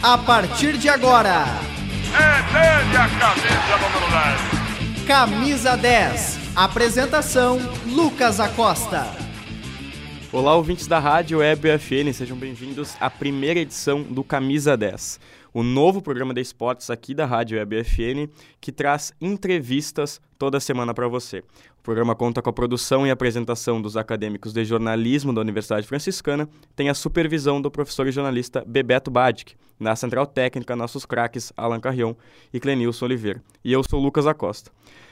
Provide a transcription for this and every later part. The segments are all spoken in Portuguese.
A partir de agora. É a camisa número 10. Camisa 10. Apresentação: Lucas Acosta. Olá, ouvintes da Rádio Web UFN, sejam bem-vindos à primeira edição do Camisa 10, o novo programa de esportes aqui da Rádio Web UFN, que traz entrevistas toda semana para você. O programa conta com a produção e apresentação dos acadêmicos de jornalismo da Universidade Franciscana, tem a supervisão do professor e jornalista Bebeto Badic, na central técnica nossos craques Alan Carrion e Clenilson Oliveira. E eu sou Lucas Acosta.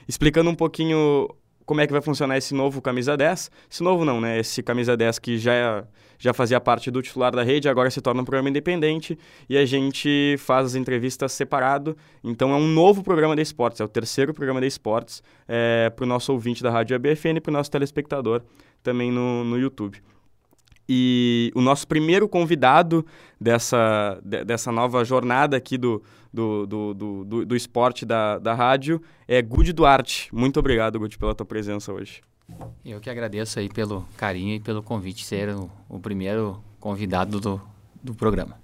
Explicando um pouquinho como é que vai funcionar esse novo camisa 10. Esse novo não, né? Esse camisa 10 que já, já fazia parte do titular da rede, agora se torna um programa independente e a gente faz as entrevistas separado. Então é um novo programa de esportes, é o terceiro programa de esportes é, para o nosso ouvinte da Rádio ABFN e para o nosso telespectador também no, no YouTube. E o nosso primeiro convidado dessa, de, dessa nova jornada aqui do, do, do, do, do, esporte da, da rádio é Gudi Duarte. Muito obrigado, Gudi, pela tua presença hoje. Eu que agradeço aí pelo carinho e pelo convite ser o, o primeiro convidado do, do programa.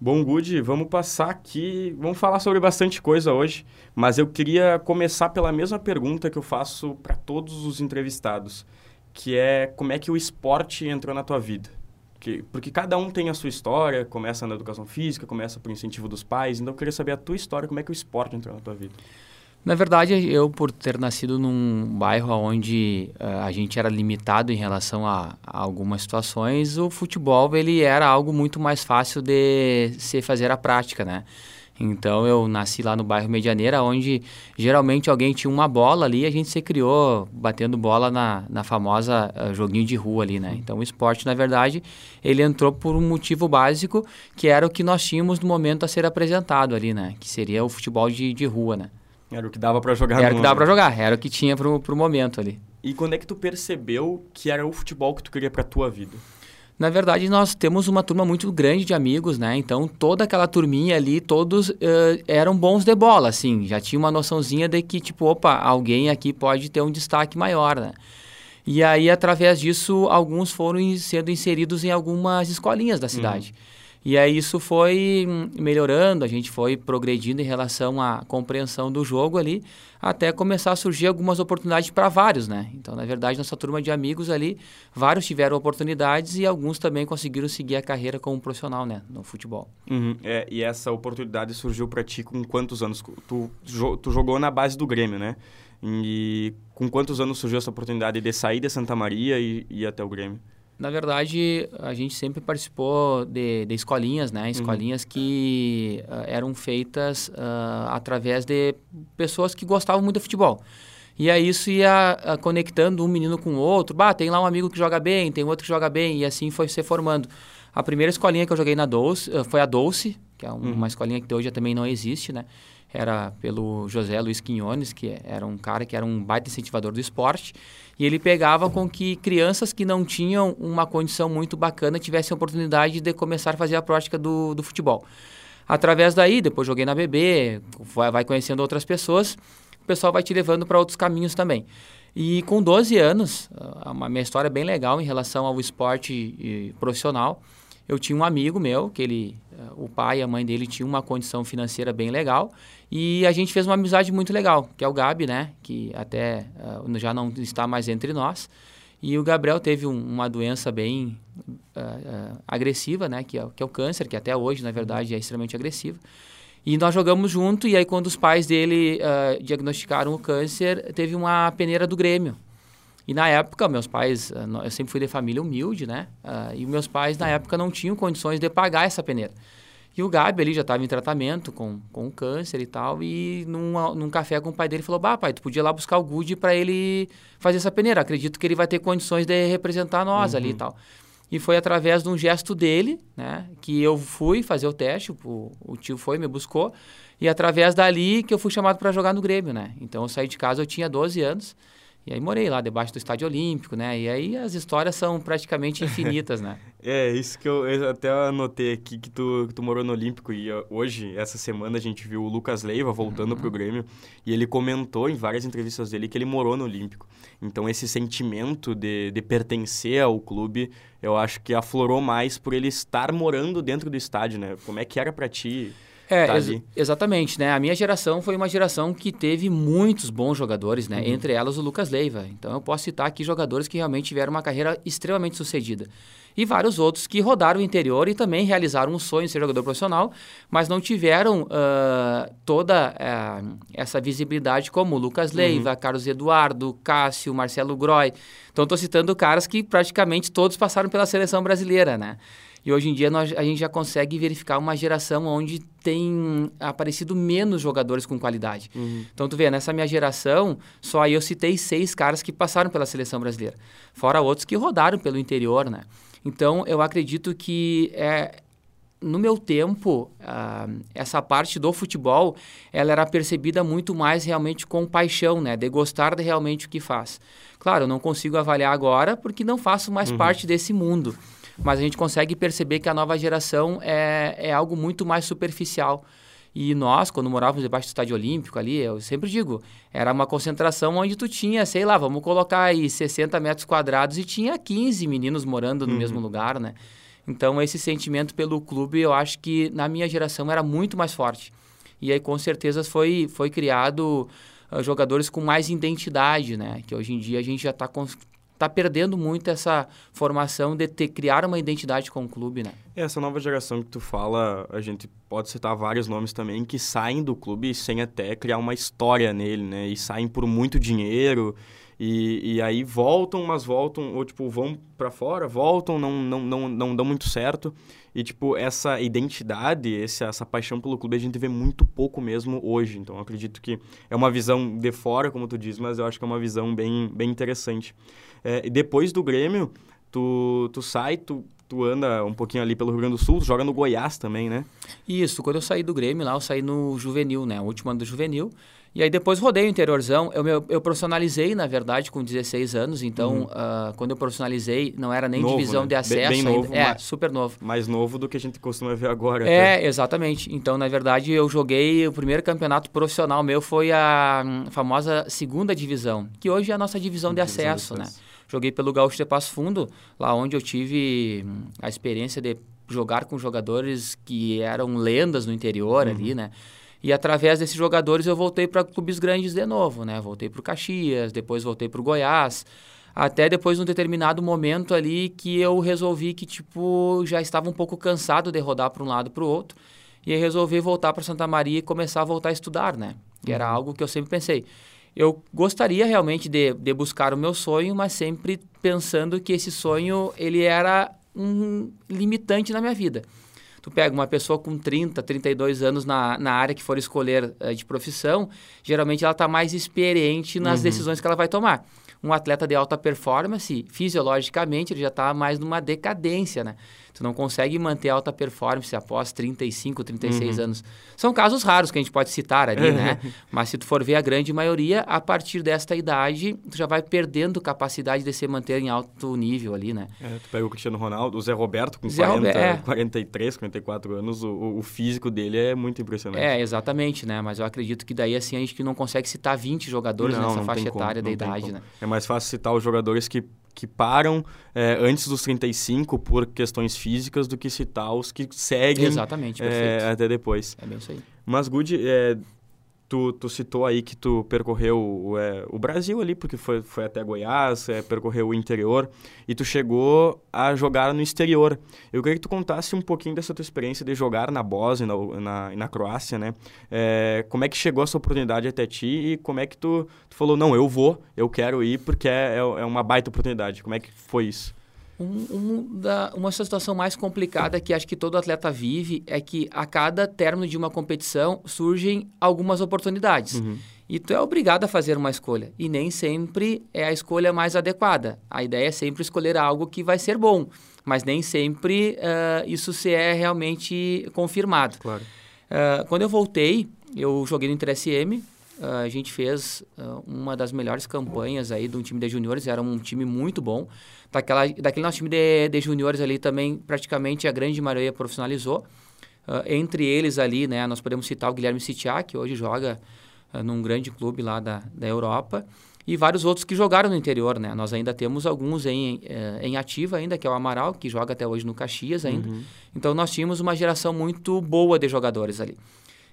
Bom, Gudi, vamos passar aqui, vamos falar sobre bastante coisa hoje, mas eu queria começar pela mesma pergunta que eu faço para todos os entrevistados que é como é que o esporte entrou na tua vida. Que, porque cada um tem a sua história, começa na educação física, começa por incentivo dos pais, então eu queria saber a tua história, como é que o esporte entrou na tua vida. Na verdade, eu por ter nascido num bairro onde uh, a gente era limitado em relação a, a, algumas situações, o futebol ele era algo muito mais fácil de se fazer a prática, né? Então eu nasci lá no bairro Medianeira, onde geralmente alguém tinha uma bola ali e a gente se criou batendo bola na, na famosa uh, joguinho de rua ali, né? Então o esporte, na verdade, ele entrou por um motivo básico, que era o que nós tínhamos no momento a ser apresentado ali, né? Que seria o futebol de, de rua, né? Era o que dava para jogar. Era o que dava para jogar, era o que tinha pro, pro momento ali. E quando é que tu percebeu que era o futebol que tu queria para tua vida? Na verdade, nós temos uma turma muito grande de amigos, né? Então, toda aquela turminha ali, todos uh, eram bons de bola, assim. Já tinha uma noçãozinha de que, tipo, opa, alguém aqui pode ter um destaque maior, né? E aí, através disso, alguns foram sendo inseridos em algumas escolinhas da cidade. Uhum. E aí isso foi melhorando, a gente foi progredindo em relação à compreensão do jogo ali, até começar a surgir algumas oportunidades para vários, né? Então, na verdade, nossa turma de amigos ali, vários tiveram oportunidades e alguns também conseguiram seguir a carreira como profissional, né, no futebol. Uhum. É, e essa oportunidade surgiu para ti com quantos anos? Tu, tu jogou na base do Grêmio, né? E com quantos anos surgiu essa oportunidade de sair de Santa Maria e ir até o Grêmio? Na verdade, a gente sempre participou de, de escolinhas, né? Escolinhas uhum. que uh, eram feitas uh, através de pessoas que gostavam muito de futebol. E aí isso ia uh, conectando um menino com o outro. Bah, tem lá um amigo que joga bem, tem outro que joga bem, e assim foi se formando. A primeira escolinha que eu joguei na Dolce foi a Dolce, que é um, uhum. uma escolinha que hoje também não existe, né? Era pelo José Luiz Quinones, que era um cara que era um baita incentivador do esporte. E ele pegava com que crianças que não tinham uma condição muito bacana tivessem a oportunidade de começar a fazer a prática do, do futebol. Através daí, depois joguei na BB, vai conhecendo outras pessoas, o pessoal vai te levando para outros caminhos também. E com 12 anos, a minha história é bem legal em relação ao esporte profissional. Eu tinha um amigo meu, que ele, o pai e a mãe dele tinham uma condição financeira bem legal, e a gente fez uma amizade muito legal, que é o Gabi, né? Que até uh, já não está mais entre nós. E o Gabriel teve um, uma doença bem uh, uh, agressiva, né? Que é, que é o câncer, que até hoje, na verdade, é extremamente agressivo. E nós jogamos junto, e aí quando os pais dele diagnosticaram o câncer, teve uma peneira do Grêmio. E na época, meus pais, eu sempre fui de família humilde, né? e meus pais, na época, não tinham condições de pagar essa peneira. E o Gabi ali já estava em tratamento com, com câncer e tal. E num, num café com o pai dele falou: Bah, pai, tu podia ir lá buscar o Good para ele fazer essa peneira. Acredito que ele vai ter condições de representar nós uhum. ali e tal. E foi através de um gesto dele, né, que eu fui fazer o teste. O, o tio foi, me buscou. E através dali que eu fui chamado para jogar no Grêmio, né? Então eu saí de casa, eu tinha 12 anos. E aí morei lá debaixo do Estádio Olímpico, né? E aí as histórias são praticamente infinitas, né? É, isso que eu, eu até anotei aqui, que tu, que tu morou no Olímpico. E hoje, essa semana, a gente viu o Lucas Leiva voltando uhum. pro Grêmio. E ele comentou em várias entrevistas dele que ele morou no Olímpico. Então, esse sentimento de, de pertencer ao clube, eu acho que aflorou mais por ele estar morando dentro do estádio, né? Como é que era para ti é, tá ex exatamente, né? A minha geração foi uma geração que teve muitos bons jogadores, né? Uhum. Entre elas o Lucas Leiva. Então eu posso citar aqui jogadores que realmente tiveram uma carreira extremamente sucedida. E vários outros que rodaram o interior e também realizaram um sonho de ser jogador profissional, mas não tiveram uh, toda uh, essa visibilidade como Lucas Leiva, uhum. Carlos Eduardo, Cássio, Marcelo Groy. Então estou citando caras que praticamente todos passaram pela seleção brasileira, né? E hoje em dia nós, a gente já consegue verificar uma geração onde tem aparecido menos jogadores com qualidade. Uhum. Então tu vê, nessa minha geração, só aí eu citei seis caras que passaram pela seleção brasileira. Fora outros que rodaram pelo interior, né? Então eu acredito que é, no meu tempo, uh, essa parte do futebol, ela era percebida muito mais realmente com paixão, né? De gostar de realmente o que faz. Claro, eu não consigo avaliar agora porque não faço mais uhum. parte desse mundo mas a gente consegue perceber que a nova geração é, é algo muito mais superficial. E nós, quando morávamos debaixo do estádio olímpico ali, eu sempre digo, era uma concentração onde tu tinha, sei lá, vamos colocar aí 60 metros quadrados e tinha 15 meninos morando no uhum. mesmo lugar, né? Então, esse sentimento pelo clube, eu acho que na minha geração era muito mais forte. E aí, com certeza, foi, foi criado uh, jogadores com mais identidade, né? Que hoje em dia a gente já está está perdendo muito essa formação de ter, criar uma identidade com o clube, né? Essa nova geração que tu fala, a gente pode citar vários nomes também que saem do clube sem até criar uma história nele, né? E saem por muito dinheiro e, e aí voltam, mas voltam, ou tipo, vão para fora, voltam, não, não, não, não dão muito certo. E, tipo, essa identidade, essa, essa paixão pelo clube, a gente vê muito pouco mesmo hoje. Então, acredito que é uma visão de fora, como tu diz, mas eu acho que é uma visão bem, bem interessante. É, e depois do Grêmio, tu, tu sai, tu, tu anda um pouquinho ali pelo Rio Grande do Sul, joga no Goiás também, né? Isso, quando eu saí do Grêmio lá, eu saí no Juvenil, né? O último ano do Juvenil. E aí depois rodei o interiorzão. Eu, eu, eu profissionalizei, na verdade, com 16 anos. Então, uhum. uh, quando eu profissionalizei, não era nem novo, divisão né? de acesso. Bem, bem novo. É, super novo. Mais novo do que a gente costuma ver agora. É, até. exatamente. Então, na verdade, eu joguei... O primeiro campeonato profissional meu foi a hum, famosa segunda divisão. Que hoje é a nossa divisão, de, divisão acesso, de acesso, né? Joguei pelo Gaúcho de Passo Fundo, lá onde eu tive hum, a experiência de jogar com jogadores que eram lendas no interior uhum. ali, né? E através desses jogadores eu voltei para clubes grandes de novo, né? Voltei para o Caxias, depois voltei para o Goiás, até depois num determinado momento ali que eu resolvi que tipo já estava um pouco cansado de rodar para um lado para o outro e aí resolvi voltar para Santa Maria e começar a voltar a estudar, né? Que era uhum. algo que eu sempre pensei. Eu gostaria realmente de, de buscar o meu sonho, mas sempre pensando que esse sonho ele era um limitante na minha vida tu pega uma pessoa com 30, 32 anos na, na área que for escolher uh, de profissão, geralmente ela está mais experiente nas uhum. decisões que ela vai tomar. Um atleta de alta performance, fisiologicamente, ele já está mais numa decadência, né? Tu não consegue manter alta performance após 35, 36 uhum. anos. São casos raros que a gente pode citar ali, né? Mas se tu for ver a grande maioria, a partir desta idade, tu já vai perdendo capacidade de se manter em alto nível ali, né? É, tu pega o Cristiano Ronaldo, o Zé Roberto com Zé 40, é. 43, 44 anos, o, o, físico dele é muito impressionante. É, exatamente, né? Mas eu acredito que daí assim a gente não consegue citar 20 jogadores não, nessa não faixa etária como, da idade, né? É mais fácil citar os jogadores que que param é, antes dos 35 por questões físicas do que citar os que seguem Exatamente, é, até depois. É bem isso aí. Mas, Good, é, Tu, tu citou aí que tu percorreu é, o Brasil ali, porque foi, foi até Goiás, é, percorreu o interior, e tu chegou a jogar no exterior. Eu queria que tu contasse um pouquinho dessa tua experiência de jogar na Bósnia e na, na, Croácia, né? É, como é que chegou essa oportunidade até ti e como é que tu, tu falou, não, eu vou, eu quero ir porque é, é, é uma baita oportunidade. Como é que foi isso? Um, um da, uma situação mais complicada que acho que todo atleta vive é que a cada término de uma competição surgem algumas oportunidades. Uhum. E tu é obrigado a fazer uma escolha. E nem sempre é a escolha mais adequada. A ideia é sempre escolher algo que vai ser bom. Mas nem sempre uh, isso se é realmente confirmado. Claro. Uh, quando eu voltei, eu joguei no Inter SM, uh, a gente fez uma das melhores campanhas aí de um time de juniores, era um time muito bom. Daquela, daquele nosso time de, de juniores ali também, praticamente a grande maioria profissionalizou. Uh, entre eles ali, né, nós podemos citar o Guilherme Sitiá, que hoje joga num grande clube lá da, da Europa e vários outros que jogaram no interior, né? Nós ainda temos alguns em, eh, em ativa ainda, que é o Amaral, que joga até hoje no Caxias ainda. Uhum. Então nós tínhamos uma geração muito boa de jogadores ali.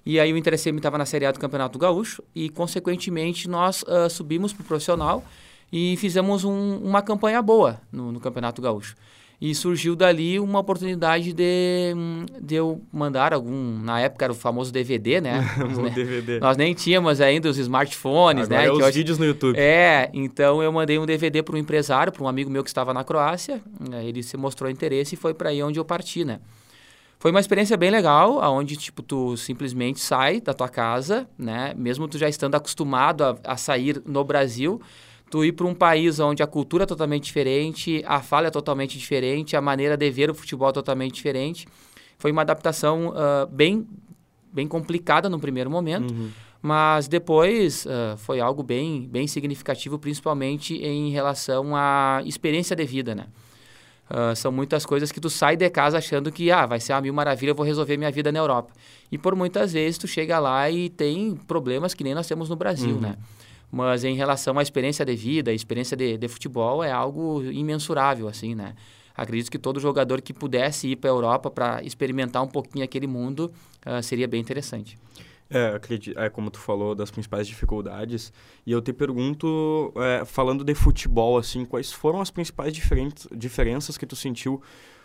E aí o Interesseme estava na Série A do Campeonato Gaúcho e, consequentemente, nós uh, subimos para o profissional e fizemos um, uma campanha boa no, no Campeonato Gaúcho. E surgiu dali uma oportunidade de, de eu mandar algum. Na época era o famoso DVD, né? o né? DVD. Nós nem tínhamos ainda os smartphones, Agora né? É os hoje... vídeos no YouTube. É, então eu mandei um DVD para um empresário, para um amigo meu que estava na Croácia. Ele se mostrou interesse e foi para aí onde eu parti, né? Foi uma experiência bem legal, aonde tipo tu simplesmente sai da tua casa, né? Mesmo tu já estando acostumado a, a sair no Brasil, tu ir para um país onde a cultura é totalmente diferente, a fala é totalmente diferente, a maneira de ver o futebol é totalmente diferente. Foi uma adaptação uh, bem, bem complicada no primeiro momento, uhum. mas depois uh, foi algo bem, bem significativo, principalmente em relação à experiência de vida, né? Uh, são muitas coisas que tu sai de casa achando que ah, vai ser a mil maravilha, eu vou resolver minha vida na Europa. E por muitas vezes tu chega lá e tem problemas que nem nós temos no Brasil, uhum. né? Mas em relação à experiência de vida, a experiência de, de futebol é algo imensurável, assim, né? Acredito que todo jogador que pudesse ir para a Europa para experimentar um pouquinho aquele mundo uh, seria bem interessante. É, acredito, é, como tu falou, das principais dificuldades. E eu te pergunto, é, falando de futebol, assim, quais foram as principais diferenças que tu sentiu?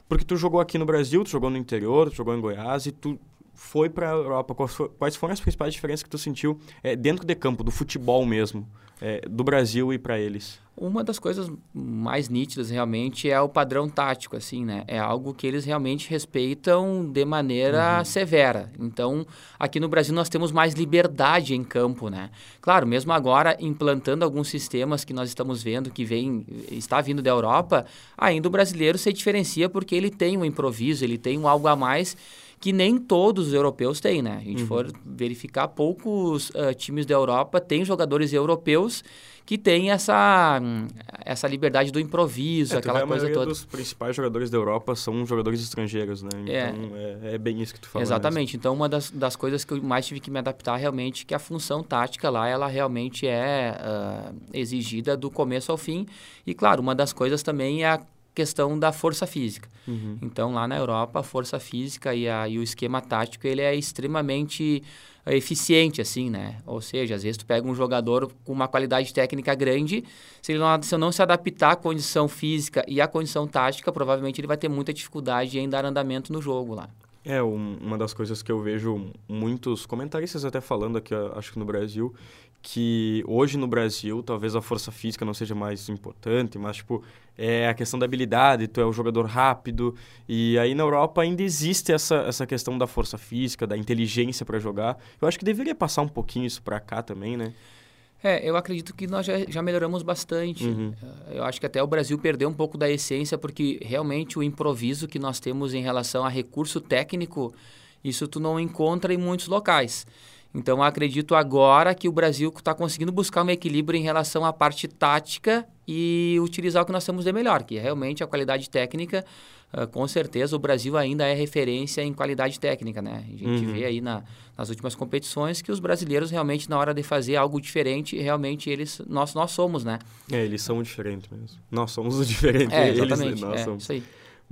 Porque tu jogou aqui no Brasil, tu jogou no interior, tu jogou em Goiás e tu foi para a Europa. Quais foram as principais diferenças que tu sentiu é, dentro de campo, do futebol mesmo, é, do Brasil e para eles? Uma das coisas mais nítidas realmente é o padrão tático, assim, né? É algo que eles realmente respeitam de maneira uhum. severa. Então, aqui no Brasil nós temos mais liberdade em campo, né? Claro, mesmo agora implantando alguns sistemas que nós estamos vendo que vem, está vindo da Europa, ainda o brasileiro se diferencia porque ele tem um improviso, ele tem um algo a mais que nem todos os europeus têm, né? A gente uhum. for verificar, poucos uh, times da Europa têm jogadores europeus que têm essa, essa liberdade do improviso, é, aquela coisa toda. A dos principais jogadores da Europa são jogadores estrangeiros, né? É. Então, é, é, bem isso que tu fala. Exatamente. Mesmo. Então, uma das, das coisas que eu mais tive que me adaptar realmente que a função tática lá, ela realmente é uh, exigida do começo ao fim. E, claro, uma das coisas também é a questão da força física. Uhum. Então, lá na Europa, a força física e, a, e o esquema tático, ele é extremamente eh, eficiente, assim, né? Ou seja, às vezes tu pega um jogador com uma qualidade técnica grande, se ele não, se não se adaptar à condição física e à condição tática, provavelmente ele vai ter muita dificuldade em dar andamento no jogo lá. É, um, uma das coisas que eu vejo muitos comentaristas até falando aqui, acho que no Brasil, que hoje no Brasil talvez a força física não seja mais importante, mas tipo, é a questão da habilidade, tu é um jogador rápido, e aí na Europa ainda existe essa, essa questão da força física, da inteligência para jogar. Eu acho que deveria passar um pouquinho isso para cá também, né? É, eu acredito que nós já, já melhoramos bastante. Uhum. Eh, eu acho que até o Brasil perdeu um pouco da essência, porque realmente o improviso que nós temos em relação a recurso técnico, isso tu não encontra em muitos locais. Então, acredito agora que o Brasil está conseguindo buscar um equilíbrio em relação à parte tática e utilizar o que nós temos de melhor, que é realmente a qualidade técnica. Uh, com certeza, o Brasil ainda é referência em qualidade técnica, né? A gente uhum. vê aí na, nas últimas competições que os brasileiros realmente, na hora de fazer algo diferente, realmente eles, nós, nós somos, né? É, eles são diferentes mesmo. Nós somos os diferentes, é, exatamente, eles, nós é, somos. Isso aí.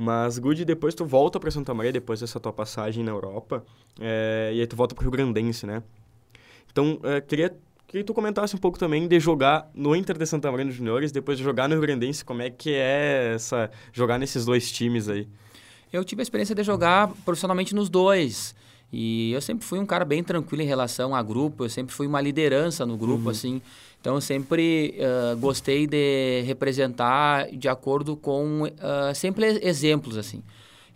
Mas, Good, depois tu volta para Santa Maria, depois dessa tua passagem na Europa, é, e aí tu volta para o Rio Grandense, né? Então, é, queria que tu comentasse um pouco também de jogar no Inter de Santa Maria nos Juniores, depois de jogar no Rio Grandense, como é que é essa jogar nesses dois times aí? Eu tive a experiência de jogar profissionalmente nos dois. E eu sempre fui um cara bem tranquilo em relação a grupo, eu sempre fui uma liderança no grupo, uhum. assim. Então, eu sempre uh, gostei de representar de acordo com uh, sempre exemplos, assim.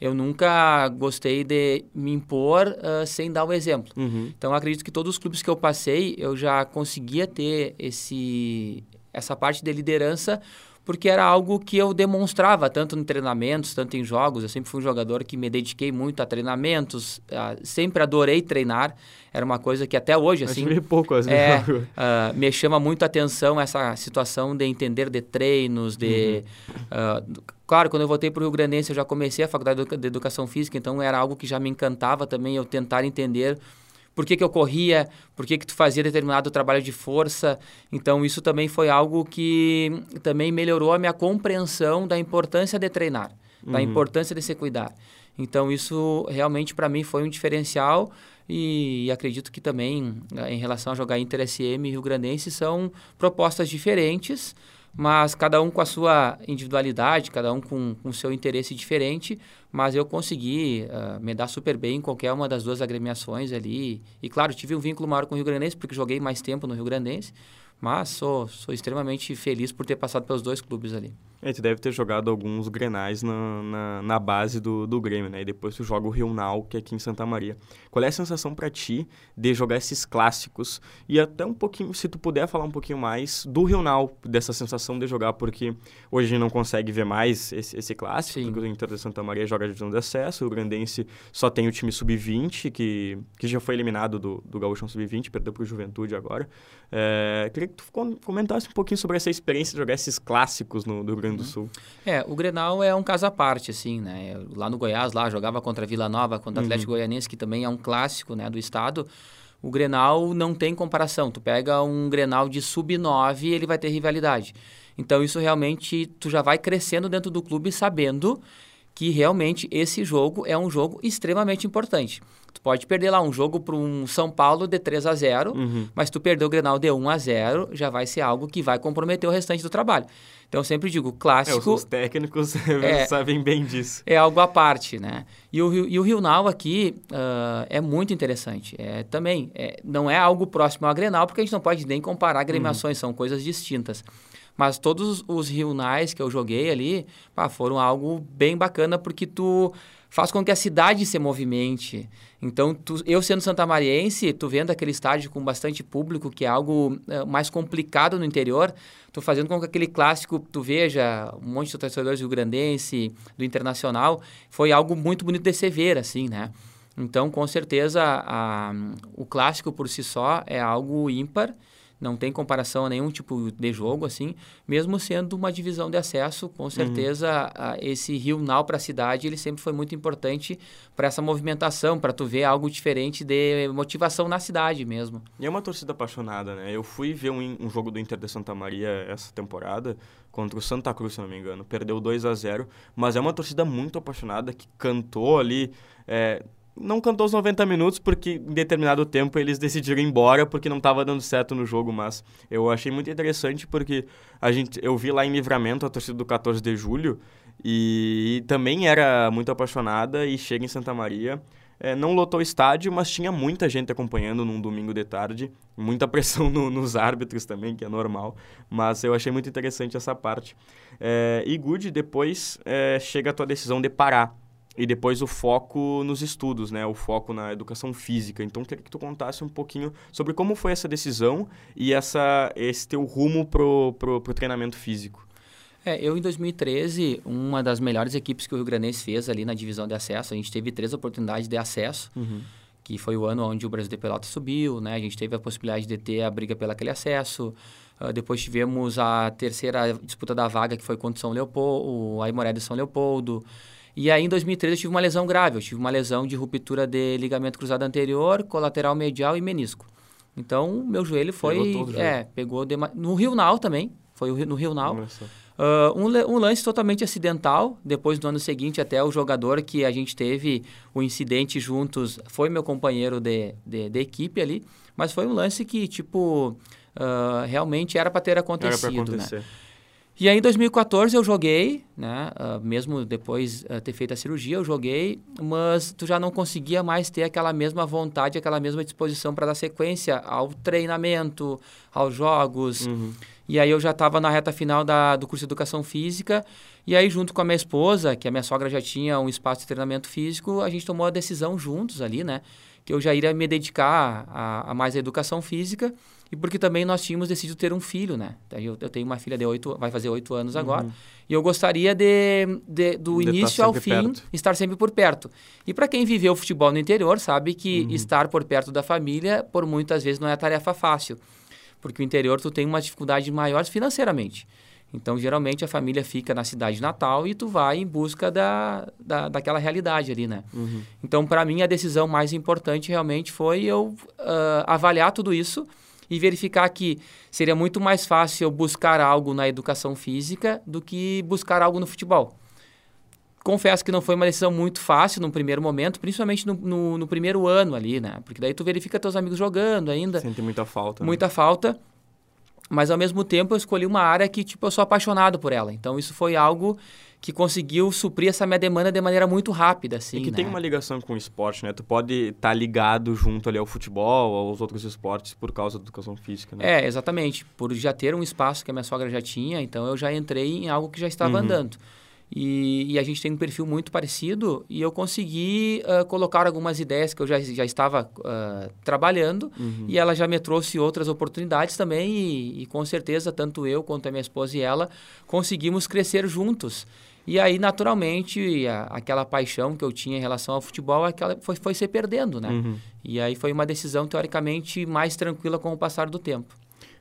Eu nunca gostei de me impor uh, sem dar o exemplo. Uhum. Então, acredito que todos os clubes que eu passei, eu já conseguia ter esse, essa parte de liderança porque era algo que eu demonstrava tanto em treinamentos, tanto em jogos. Eu sempre fui um jogador que me dediquei muito a treinamentos, uh, sempre adorei treinar. Era uma coisa que até hoje, assim... Acho pouco, às é, uh, me chama muito a atenção essa situação de entender de treinos, de... Uhum. Uh, claro, quando eu voltei para o Rio Grandense, eu já comecei a faculdade de Educação Física, então era algo que já me encantava também, eu tentar entender por que, que eu corria, por que, que tu fazia determinado trabalho de força. Então, isso também foi algo que também melhorou a minha compreensão da importância de treinar, uhum. da importância de se cuidar. Então, isso realmente para mim foi um diferencial e, e, acredito que também, em relação a jogar Inter SM e Rio Grandense, são propostas diferentes, mas cada um com a sua individualidade, cada um com o seu interesse diferente, mas eu consegui uh, me dar super bem em qualquer uma das duas agremiações ali. E claro, tive um vínculo maior com o Rio Grandense, porque joguei mais tempo no Rio Grandense, mas sou, sou extremamente feliz por ter passado pelos dois clubes ali. É, tu deve ter jogado alguns grenais na, na, na, base do, do Grêmio, né? E depois tu joga o Rio Nau, que é aqui em Santa Maria. Qual é a sensação para ti de jogar esses clássicos? E até um pouquinho, se tu puder falar um pouquinho mais do Rio Nau, dessa sensação de jogar, porque hoje a gente não consegue ver mais esse, esse clássico, Sim. porque o Inter de Santa Maria joga de de acesso, o Grandense só tem o time sub-20, que, que já foi eliminado do, do Gaúcho Sub-20, perdeu pro Juventude agora. É, queria que tu comentasse um pouquinho sobre essa experiência de jogar esses clássicos no, do Grande do uhum. Sul. É, o Grenal é um caso à parte, assim, né? Lá no Goiás, lá jogava contra a Vila Nova, contra o Atlético uhum. Goianense, que também é um clássico, né, do estado. O Grenal não tem comparação. Tu pega um Grenal de sub-9 ele vai ter rivalidade. Então isso realmente tu já vai crescendo dentro do clube sabendo que realmente esse jogo é um jogo extremamente importante. Tu pode perder lá um jogo para um São Paulo de 3 a 0, uhum. mas tu perder o Grenal de 1 a 0, já vai ser algo que vai comprometer o restante do trabalho. Então eu sempre digo, clássico. É, os técnicos é, sabem bem disso. É algo à parte, né? E o, e o Rio Nau aqui uh, é muito interessante. É, também, é, não é algo próximo ao Grenal, porque a gente não pode nem comparar agremiações, uhum. são coisas distintas. Mas todos os Nais que eu joguei ali pá, foram algo bem bacana, porque tu faz com que a cidade se movimente. Então, tu, eu sendo santamariense, tu vendo aquele estádio com bastante público, que é algo é, mais complicado no interior, tu fazendo com que aquele clássico, tu veja um monte de torcedores do Grandense, do Internacional, foi algo muito bonito de se ver, assim, né? Então, com certeza, a, o clássico por si só é algo ímpar não tem comparação a nenhum tipo de jogo, assim, mesmo sendo uma divisão de acesso, com uhum. certeza uhum. esse Rio Nau para a cidade, ele sempre foi muito importante para essa movimentação, para tu ver algo diferente de motivação na cidade mesmo. E é uma torcida apaixonada, né? Eu fui ver um, um jogo do Inter de Santa Maria essa temporada, contra o Santa Cruz, se não me engano, perdeu 2 a 0 mas é uma torcida muito apaixonada, que cantou ali... É, não cantou os 90 minutos porque em determinado tempo eles decidiram ir embora porque não estava dando certo no jogo, mas eu achei muito interessante porque a gente eu vi lá em Livramento a torcida do 14 de julho e, e também era muito apaixonada e chega em Santa Maria é, não lotou o estádio, mas tinha muita gente acompanhando num domingo de tarde, muita pressão no, nos árbitros também, que é normal, mas eu achei muito interessante essa parte. É, e Good, depois é, chega a tua decisão de parar e depois o foco nos estudos, né? O foco na educação física. Então, queria que tu contasse um pouquinho sobre como foi essa decisão e essa, esse teu rumo pro, pro, pro treinamento físico. É, eu em 2013, uma das melhores equipes que o Rio Grandense fez ali na divisão de acesso, a gente teve três oportunidades de acesso, uhum. que foi o ano onde o Brasil de Pelotas subiu, né? A gente teve a possibilidade de ter a briga pelo aquele acesso. Uh, depois tivemos a terceira disputa da vaga, que foi contra o São Leopoldo, o Aimoré de São Leopoldo. E aí, em 2013, eu tive uma lesão grave. Eu tive uma lesão de ruptura de ligamento cruzado anterior, colateral medial e menisco. Então, meu joelho foi... Pegou todo é, pegou... De, no Rio Nau também. Foi no Rio Nau. Uh, um, um, lance totalmente acidental. Depois, no ano seguinte, até o jogador que a gente teve o incidente juntos foi meu companheiro de, de, de equipe ali. Mas foi um lance que, tipo, uh, realmente era para ter acontecido, era pra né? acontecer. né? E aí, em 2014, eu joguei né? Uh, mesmo depois uh, ter feito a cirurgia, eu joguei, mas tu já não conseguia mais ter aquela mesma vontade, aquela mesma disposição para dar sequência ao treinamento, aos jogos. Uhum. E aí eu já estava na reta final da, do curso de Educação Física, e aí junto com a minha esposa, que a minha sogra já tinha um espaço de treinamento físico, a gente tomou a decisão juntos ali, né? Que eu já iria me dedicar a, a mais a Educação Física, e porque também nós tínhamos decidido ter um filho, né? Eu, eu tenho uma filha de oito, vai fazer oito anos agora, Uhum. e eu gostaria de, de do De início ao fim, perto. estar sempre por perto. E para quem viveu futebol no interior, sabe que Uhum. estar por perto da família, por muitas vezes, não é tarefa fácil porque o interior tu tem uma dificuldade maior financeiramente. Então, geralmente, a família fica na cidade natal e tu vai em busca da, da, daquela realidade ali, né? Uhum. Então, para mim, a decisão mais importante realmente foi eu ah, avaliar tudo isso e verificar que seria muito mais fácil eu buscar algo na educação física do que buscar algo no futebol. Confesso que não foi uma decisão muito fácil no primeiro momento, principalmente no, no, no primeiro ano ali, né? Porque daí tu verifica teus amigos jogando ainda, Sente muita falta. né? muita falta. Mas ao mesmo tempo eu escolhi uma área que tipo eu sou apaixonado por ela. Então isso foi algo que conseguiu suprir essa minha demanda de maneira muito rápida, assim. E que né? tem uma ligação com o esporte, né? Tu pode estar ligado junto ali ao futebol, aos outros esportes, por causa da educação física, né? É, exatamente. Por já ter um espaço que a minha sogra já tinha, então eu já entrei em algo que já estava Uhum. andando. E, e a gente tem um perfil muito parecido e eu consegui ah, colocar algumas ideias que eu já, já estava ah, trabalhando Uhum. e ela já me trouxe outras oportunidades também e, e com certeza tanto eu quanto a minha esposa e ela conseguimos crescer juntos. E aí, naturalmente, a- aquela paixão que eu tinha em relação ao futebol aquela foi, foi se perdendo, né? Uhum. E aí foi uma decisão, teoricamente, mais tranquila com o passar do tempo.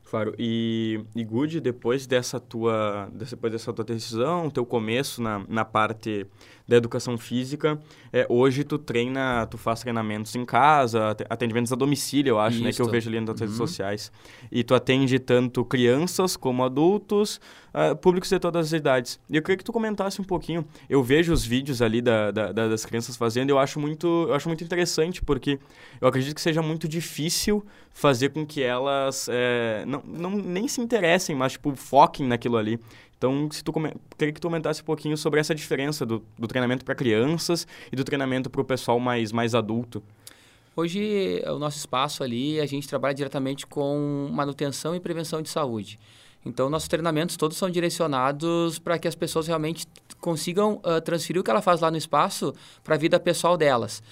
Claro. E, e Good, depois dessa tua, depois dessa tua decisão, teu começo na, na parte da educação física, é, hoje tu treina, tu faz treinamentos em casa, ate- atendimentos a domicílio, eu acho, né? Que eu Isso. vejo ali nas redes Uhum. sociais. E tu atende tanto crianças como adultos, ah, públicos de todas as idades. E eu queria que tu comentasse um pouquinho. Eu vejo os vídeos ali da, da- da- das crianças fazendo e eu acho muito, eu acho muito interessante, porque eu acredito que seja muito difícil fazer com que elas é, não, não nem se interessem, mas tipo foquem naquilo ali. Então, se tu queria que tu comentasse um pouquinho sobre essa diferença do, do treinamento para crianças e do treinamento para o pessoal mais, mais adulto. Hoje, o nosso espaço ali, a gente trabalha diretamente com manutenção e prevenção de saúde. Então, nossos treinamentos todos são direcionados para que as pessoas realmente consigam ah, transferir o que ela faz lá no espaço para a vida pessoal delas.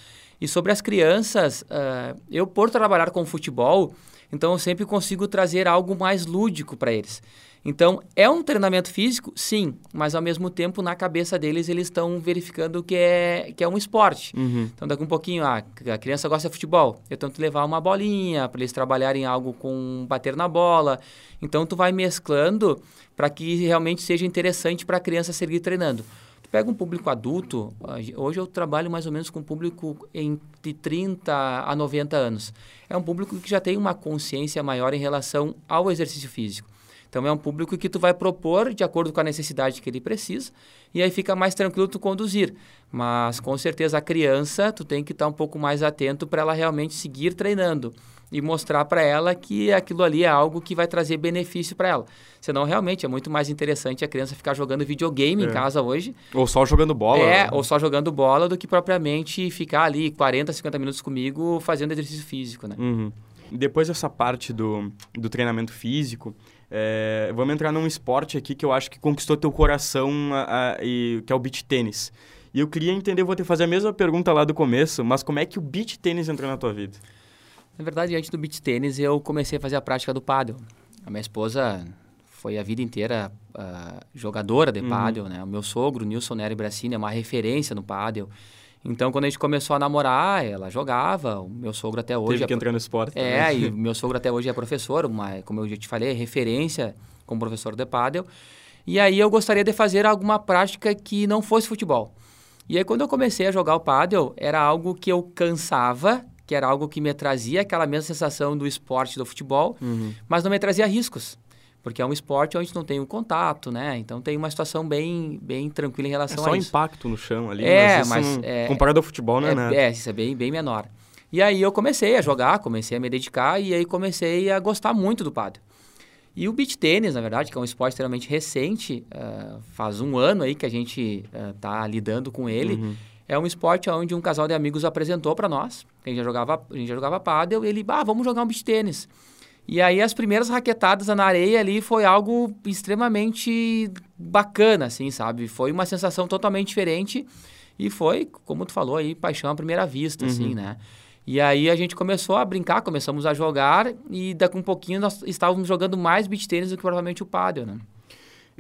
E sobre as crianças, ah, eu, por trabalhar com futebol, então eu sempre consigo trazer algo mais lúdico para eles. Então, é um treinamento físico? Sim, mas ao mesmo tempo, na cabeça deles, eles estão verificando que é, que é um esporte. Então, daqui um pouquinho, ah, a criança gosta de futebol. Eu tento levar uma bolinha para eles trabalharem algo com bater na bola. Então, tu vai mesclando para que realmente seja interessante para a criança seguir treinando. Tu pega um público adulto, hoje eu trabalho mais ou menos com um público entre 30 a 90 anos. É um público que já tem uma consciência maior em relação ao exercício físico. Então é um público que tu vai propor de acordo com a necessidade que ele precisa e aí fica mais tranquilo tu conduzir. Mas com certeza a criança tu tem que estar um pouco mais atento para ela realmente seguir treinando e mostrar para ela que aquilo ali é algo que vai trazer benefício para ela. Senão realmente é muito mais interessante a criança ficar jogando videogame É. em casa hoje, Ou só jogando bola. é, né? ou só jogando bola do que propriamente ficar ali 40, 50 minutos comigo fazendo exercício físico, né? Uhum. Depois dessa parte do, do treinamento físico, é, vamos entrar num esporte aqui que eu acho que conquistou teu coração, a- a- e, que é o beach tênis. E eu queria entender, vou te fazer a mesma pergunta lá do começo, mas como é que o beach tênis entrou na tua vida? Na verdade, antes do beach tênis, eu comecei a fazer a prática do pádel. A minha esposa foi a vida inteira ah, jogadora de Uhum. pádel, né? O meu sogro, Nilson Nery Bracini, é uma referência no pádel. Então, quando a gente começou a namorar, ela jogava. O meu sogro até hoje... Teve é que pro- entrar no esporte É, também. e meu sogro até hoje é professor, uma, como eu já te falei, é referência como professor de pádel. E aí eu gostaria de fazer alguma prática que não fosse futebol. E aí quando eu comecei a jogar o pádel, era algo que eu cansava, que era algo que me trazia aquela mesma sensação do esporte do futebol, Uhum. mas não me trazia riscos. Porque é um esporte onde não tem um contato, né? Então tem uma situação bem, bem tranquila em É relação só a isso. impacto no chão ali, É, mas, isso mas, é- comparado ao futebol não é, nada. É, é, isso é bem, bem menor. E aí eu comecei a jogar, comecei a me dedicar e aí comecei a gostar muito do pádel. E o beach tênis, na verdade, que é um esporte extremamente recente, uh, faz um ano aí que a gente está uh, lidando com ele. Uhum. É um esporte onde um casal de amigos apresentou para nós. A gente já jogava, a gente já jogava pádel, e ele, ah, vamos jogar um beach tênis. E aí as primeiras raquetadas na areia ali foi algo extremamente bacana, assim, sabe? Foi uma sensação totalmente diferente e foi, como tu falou aí, paixão à primeira vista, assim, uhum. assim, né? E aí a gente começou a brincar, começamos a jogar e daqui um pouquinho nós estávamos jogando mais beach tênis do que provavelmente o pádel, né?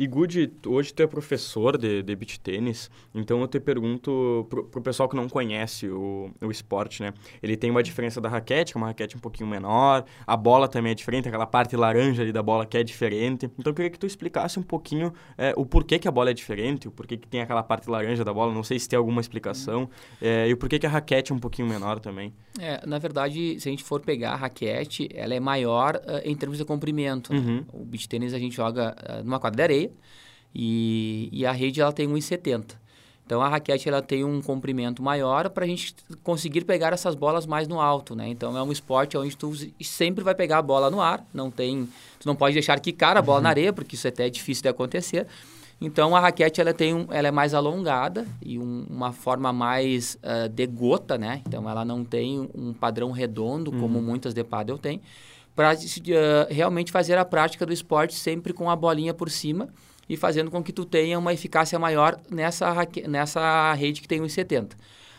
E Good, hoje tu é professor de, de beach tênis, então eu te pergunto pro, pro pessoal que não conhece o, o esporte, né? Ele tem uma diferença da raquete, que é uma raquete um pouquinho menor, a bola também é diferente, aquela parte laranja ali da bola que é diferente. Então eu queria que tu explicasse um pouquinho é, o porquê que a bola é diferente, o porquê que tem aquela parte laranja da bola, não sei se tem alguma explicação, é, e o porquê que a raquete é um pouquinho menor também. É, na verdade, se a gente for pegar a raquete, ela é maior uh, em termos de comprimento. Né? Uhum. O beach tênis a gente joga uh, numa quadra de areia, e, e a rede ela tem 1,70. Então a raquete ela tem um comprimento maior para a gente conseguir pegar essas bolas mais no alto, né? Então é um esporte onde tu sempre vai pegar a bola no ar, não tem, tu não pode deixar quicar a bola uhum. na areia porque isso é até é difícil de acontecer. Então a raquete ela tem um, ela é mais alongada e um, uma forma mais uh, de gota, né? Então ela não tem um padrão redondo uhum. como muitas de paddle tem, para uh, realmente fazer a prática do esporte sempre com a bolinha por cima e fazendo com que tu tenha uma eficácia maior nessa, nessa rede que tem 1,70.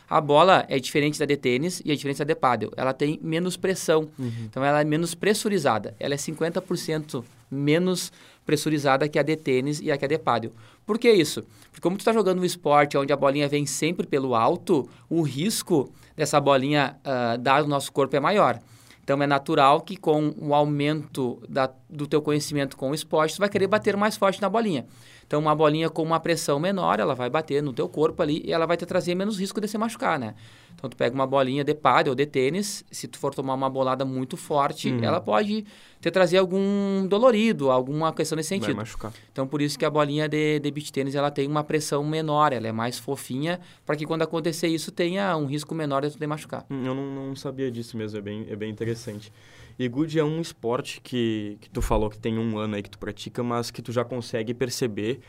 A bola é diferente da de tênis e é diferente da de pádel. Ela tem menos pressão, uhum. então ela é menos pressurizada. Ela é 50% menos pressurizada que a de tênis e a que a de pádel. Por que isso? Porque como tu está jogando um esporte onde a bolinha vem sempre pelo alto, o risco dessa bolinha uh, dar no nosso corpo é maior. Então é natural que com o aumento da, do teu conhecimento com o esporte, tu vai querer bater mais forte na bolinha. Então uma bolinha com uma pressão menor, ela vai bater no teu corpo ali e ela vai te trazer menos risco de se machucar, né? Então tu pega uma bolinha de pádel ou de tênis, se tu for tomar uma bolada muito forte, uhum. ela pode te trazer algum dolorido, alguma questão nesse sentido. Vai machucar. Então por isso que a bolinha de, de beach tênis ela tem uma pressão menor, ela é mais fofinha, para que quando acontecer isso tenha um risco menor de tu de machucar. Hum, eu não, não sabia disso mesmo, é bem, é bem interessante. E Good é um esporte que, que tu falou que tem um ano aí que tu pratica, mas que tu já consegue perceber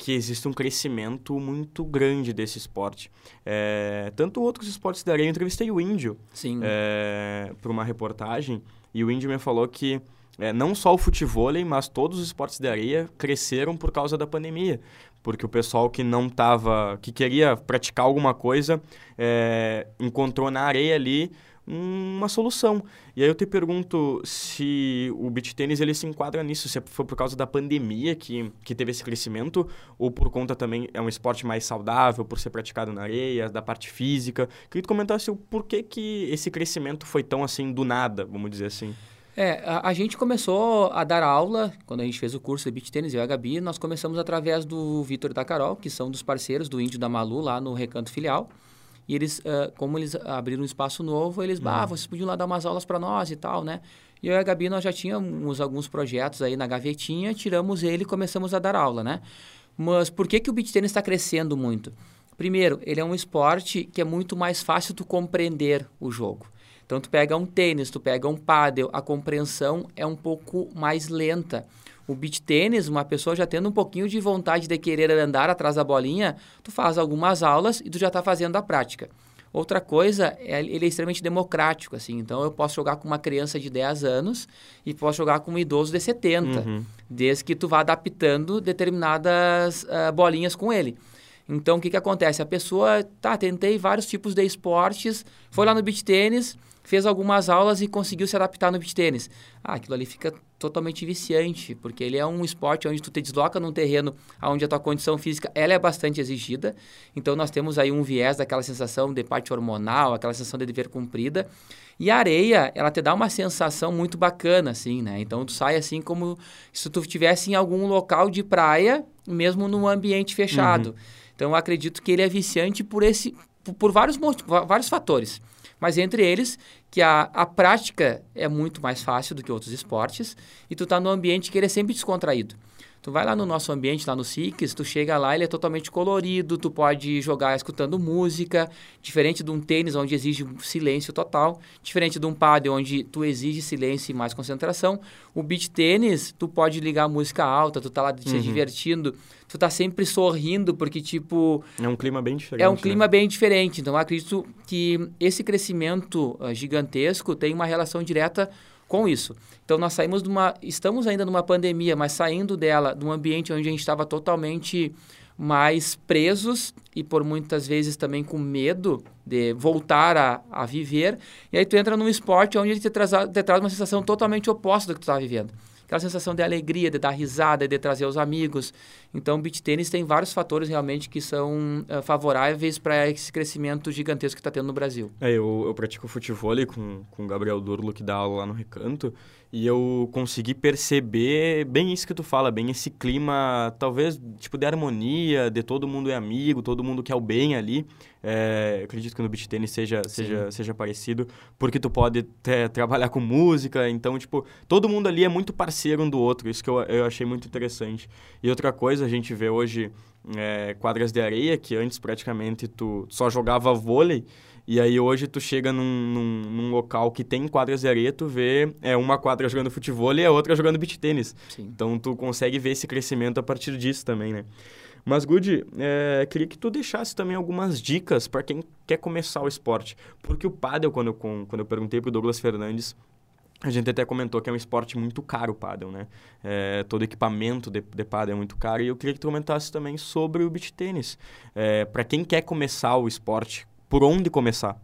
que existe um crescimento muito grande desse esporte. É, tanto outros esportes da areia, eu entrevistei o Índio é, para uma reportagem, e o Índio me falou que é, não só o futebol, mas todos os esportes de areia cresceram por causa da pandemia. Porque o pessoal que não estava, que queria praticar alguma coisa, é, encontrou na areia ali uma solução. E aí eu te pergunto se o beach tênis ele se enquadra nisso, se foi por causa da pandemia que, que teve esse crescimento ou por conta também é um esporte mais saudável, por ser praticado na areia, da parte física. Queria que comentasse o porquê que esse crescimento foi tão assim do nada, vamos dizer assim. É, a, a, gente começou a dar aula, quando a gente fez o curso de beach tênis, e a Gabi, nós começamos através do Vitor e da Carol, que são dos parceiros do Índio da Malu, lá no Recanto Filial. E eles, uh, como eles abriram um espaço novo, eles, bah, uhum. vocês podiam lá dar umas aulas para nós e tal, né? E eu e a Gabi, nós já tínhamos alguns projetos aí na gavetinha, tiramos ele e começamos a dar aula, né? Mas por que, que o beach tennis está crescendo muito? Primeiro, ele é um esporte que é muito mais fácil tu compreender o jogo. Então, tu pega um tênis, tu pega um pádel, a compreensão é um pouco mais lenta o beach tênis, uma pessoa já tendo um pouquinho de vontade de querer andar atrás da bolinha, tu faz algumas aulas e tu já está fazendo a prática. Outra coisa, é, ele é extremamente democrático, assim. Então, eu posso jogar com uma criança de 10 anos e posso jogar com um idoso de 70, uhum. desde que tu vá adaptando determinadas uh, bolinhas com ele. Então, o que, que acontece? A pessoa, tá, tentei vários tipos de esportes, foi lá no beach tênis, fez algumas aulas e conseguiu se adaptar no beach tênis. Ah, aquilo ali fica totalmente viciante, porque ele é um esporte onde tu te desloca num terreno onde a tua condição física ela é bastante exigida. Então nós temos aí um viés daquela sensação de parte hormonal, aquela sensação de dever cumprida. E a areia, ela te dá uma sensação muito bacana, assim, né? Então tu sai assim como se tu estivesse em algum local de praia, mesmo num ambiente fechado. Uhum. Então eu acredito que ele é viciante por esse por, por vários vários fatores mas entre eles que a, a prática é muito mais fácil do que outros esportes e tu está num ambiente que ele é sempre descontraído. Tu vai lá no nosso ambiente, lá no Six, tu chega lá, ele é totalmente colorido, tu pode jogar escutando música, diferente de um tênis onde exige silêncio total, diferente de um paddle onde tu exige silêncio e mais concentração. O beach tênis, tu pode ligar música alta, tu tá lá te uhum. divertindo, tu tá sempre sorrindo, porque tipo... É um clima bem diferente. É um clima né? bem diferente, então acredito que esse crescimento uh, gigantesco tem uma relação direta com isso. Então nós saímos de uma, estamos ainda numa pandemia, mas saindo dela, de um ambiente onde a gente estava totalmente mais presos e por muitas vezes também com medo de voltar a, a viver. E aí tu entra num esporte onde ele te traz, te traz uma sensação totalmente oposta do que tu está vivendo aquela sensação de alegria, de dar risada, de trazer os amigos. Então, o beach tênis tem vários fatores realmente que são uh, favoráveis para esse crescimento gigantesco que está tendo no Brasil. É, eu, eu pratico futebol com, com o Gabriel Durlo, que dá aula lá no Recanto, e eu consegui perceber bem isso que tu fala, bem esse clima, talvez, tipo, de harmonia, de todo mundo é amigo, todo mundo quer o bem ali. É, acredito que no beach tênis seja, seja, seja parecido, porque tu pode ter, trabalhar com música, então, tipo, todo mundo ali é muito parceiro um do outro, isso que eu, eu achei muito interessante. E outra coisa, a gente vê hoje é, quadras de areia, que antes praticamente tu só jogava vôlei, e aí hoje tu chega num, num, num, local que tem quadras de areia, tu vê é, uma quadra jogando futebol e a outra jogando beach tênis. Então tu consegue ver esse crescimento a partir disso também, né? Mas, Good, é, queria que tu deixasse também algumas dicas para quem quer começar o esporte. Porque o pádel, quando eu, quando eu perguntei para o Douglas Fernandes, a gente até comentou que é um esporte muito caro o pádel, né? É, todo equipamento de, de é muito caro. E eu queria que tu comentasse também sobre o beach tênis. É, para quem quer começar o esporte, por onde começar?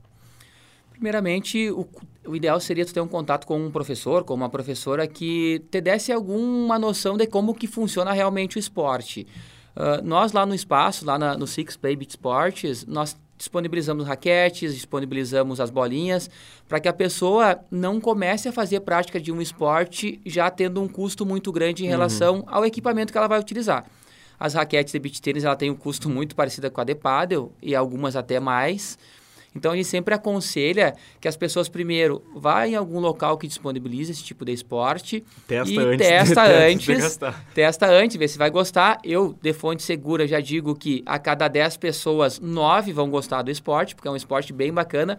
Primeiramente, o, o, ideal seria tu ter um contato com um professor, com uma professora que te desse alguma noção de como que funciona realmente o esporte. Uh, nós lá no espaço, lá na, no Six Play Beat Sports, nós disponibilizamos raquetes, disponibilizamos as bolinhas, para que a pessoa não comece a fazer prática de um esporte já tendo um custo muito grande em relação uhum. ao equipamento que ela vai utilizar. As raquetes de beach tênis ela tem um custo muito parecido com a de paddle e algumas até mais. Então a gente sempre aconselha que as pessoas primeiro vá em algum local que disponibilize esse tipo de esporte testa e antes testa antes, testa antes, vê se vai gostar. Eu de fonte segura já digo que a cada 10 pessoas, 9 vão gostar do esporte, porque é um esporte bem bacana.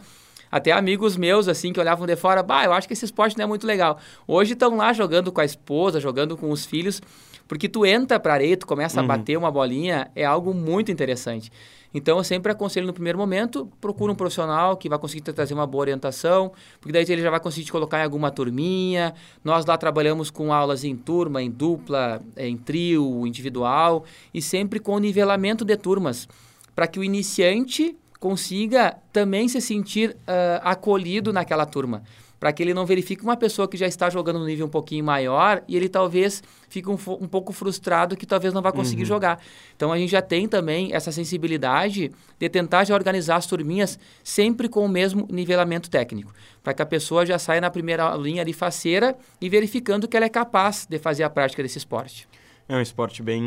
Até amigos meus, assim, que olhavam de fora, bah, eu acho que esse esporte não é muito legal. Hoje estão lá jogando com a esposa, jogando com os filhos, porque tu entra para areia, tu começa uhum. a bater uma bolinha, é algo muito interessante. Então, eu sempre aconselho no primeiro momento, procura um profissional que vai conseguir trazer uma boa orientação, porque daí ele já vai conseguir te colocar em alguma turminha. Nós lá trabalhamos com aulas em turma, em dupla, em trio, individual, e sempre com nivelamento de turmas, para que o iniciante consiga também se sentir uh, acolhido naquela turma para que ele não verifique uma pessoa que já está jogando no nível um pouquinho maior e ele talvez fique um, um pouco frustrado que talvez não vá conseguir uhum. jogar. Então a gente já tem também essa sensibilidade de tentar já organizar as turminhas sempre com o mesmo nivelamento técnico, para que a pessoa já saia na primeira linha ali faceira e verificando que ela é capaz de fazer a prática desse esporte. É um esporte bem,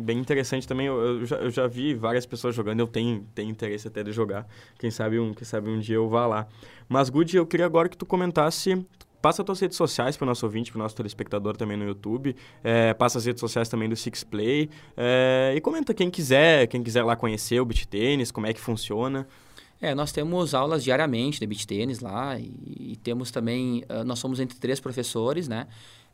bem interessante também. Eu, eu, já, eu já vi várias pessoas jogando, eu tenho, tenho interesse até de jogar. Quem sabe um, quem sabe um dia eu vá lá. Mas, Good, eu queria agora que tu comentasse Passa as tuas redes sociais para o nosso ouvinte, para o nosso telespectador também no YouTube. É, passa as redes sociais também do Six Play. É, e comenta quem quiser, quem quiser lá conhecer o beach tênis, como é que funciona. É, nós temos aulas diariamente de beach tênis lá e, e temos também, nós somos entre três professores, né?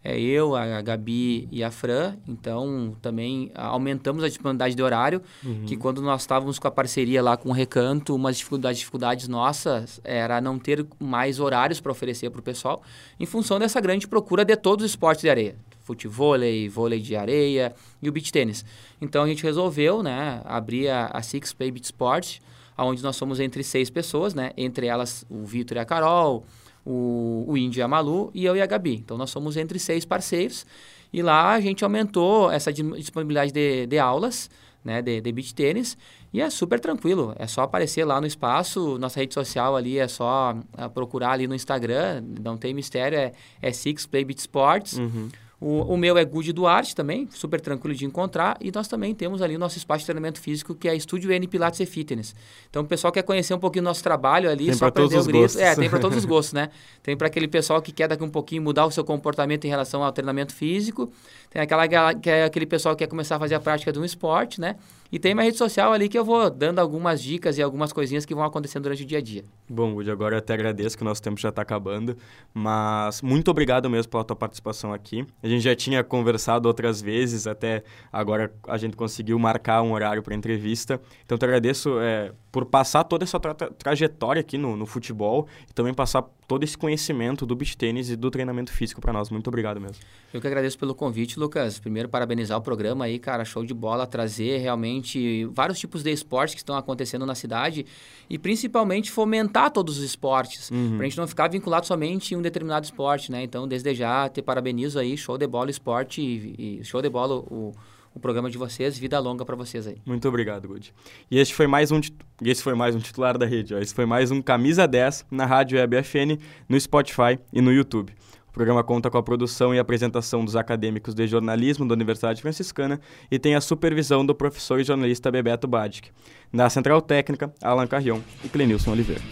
É eu, a Gabi e a Fran. Então, também aumentamos a disponibilidade de horário, uhum. que quando nós estávamos com a parceria lá com o Recanto, uma das dificuldades, dificuldades nossas era não ter mais horários para oferecer para o pessoal, em função dessa grande procura de todos os esportes de areia. Futebol, vôlei de areia e o beach tênis. Então, a gente resolveu né, abrir a, a Six Play Beach Sports, onde nós somos entre seis pessoas, né? Entre elas o Vitor e a Carol, o, o Índio e a Malu e eu e a Gabi. Então nós somos entre seis parceiros e lá a gente aumentou essa disponibilidade de, de aulas, né, de, de beach tênis e é super tranquilo. É só aparecer lá no espaço, nossa rede social ali é só uh, procurar ali no Instagram, não tem mistério, é, é Six Play Beach Sports. Uhum. O, o meu é Good Duarte também, super tranquilo de encontrar. E nós também temos ali o nosso espaço de treinamento físico, que é Estúdio N Pilates e Fitness. Então, o pessoal quer conhecer um pouquinho do nosso trabalho ali, tem só aprender o grito. Gostos. É, tem para todos os gostos, né? Tem para aquele pessoal que quer daqui um pouquinho mudar o seu comportamento em relação ao treinamento físico. Tem aquela, que é aquele pessoal que quer começar a fazer a prática de um esporte, né? E tem minha rede social ali que eu vou dando algumas dicas e algumas coisinhas que vão acontecendo durante o dia a dia. Bom, Woody, agora eu até agradeço que o nosso tempo já está acabando, mas muito obrigado mesmo pela tua participação aqui. A gente já tinha conversado outras vezes, até agora a gente conseguiu marcar um horário para entrevista. Então, te agradeço é, por passar toda essa tra trajetória aqui no, no futebol e também passar todo esse conhecimento do beach tênis e do treinamento físico para nós. Muito obrigado mesmo. Eu que agradeço pelo convite, Lucas. Primeiro, parabenizar o programa aí, cara, show de bola, trazer realmente vários tipos de esportes que estão acontecendo na cidade e principalmente fomentar todos os esportes, uhum. para a gente não ficar vinculado somente em um determinado esporte, né? Então, desde já, te parabenizo aí, show de bola esporte e, e show de bola o o programa de vocês. Vida longa para vocês aí. Muito obrigado, Good. E este foi mais um, esse foi mais um titular da rede. Ó. Esse foi mais um Camisa 10 na Rádio Web FN, no Spotify e no YouTube. O programa conta com a produção e apresentação dos acadêmicos de jornalismo da Universidade Franciscana e tem a supervisão do professor e jornalista Bebeto Badic. Na Central Técnica, Alan Carrion e Clenilson Oliveira.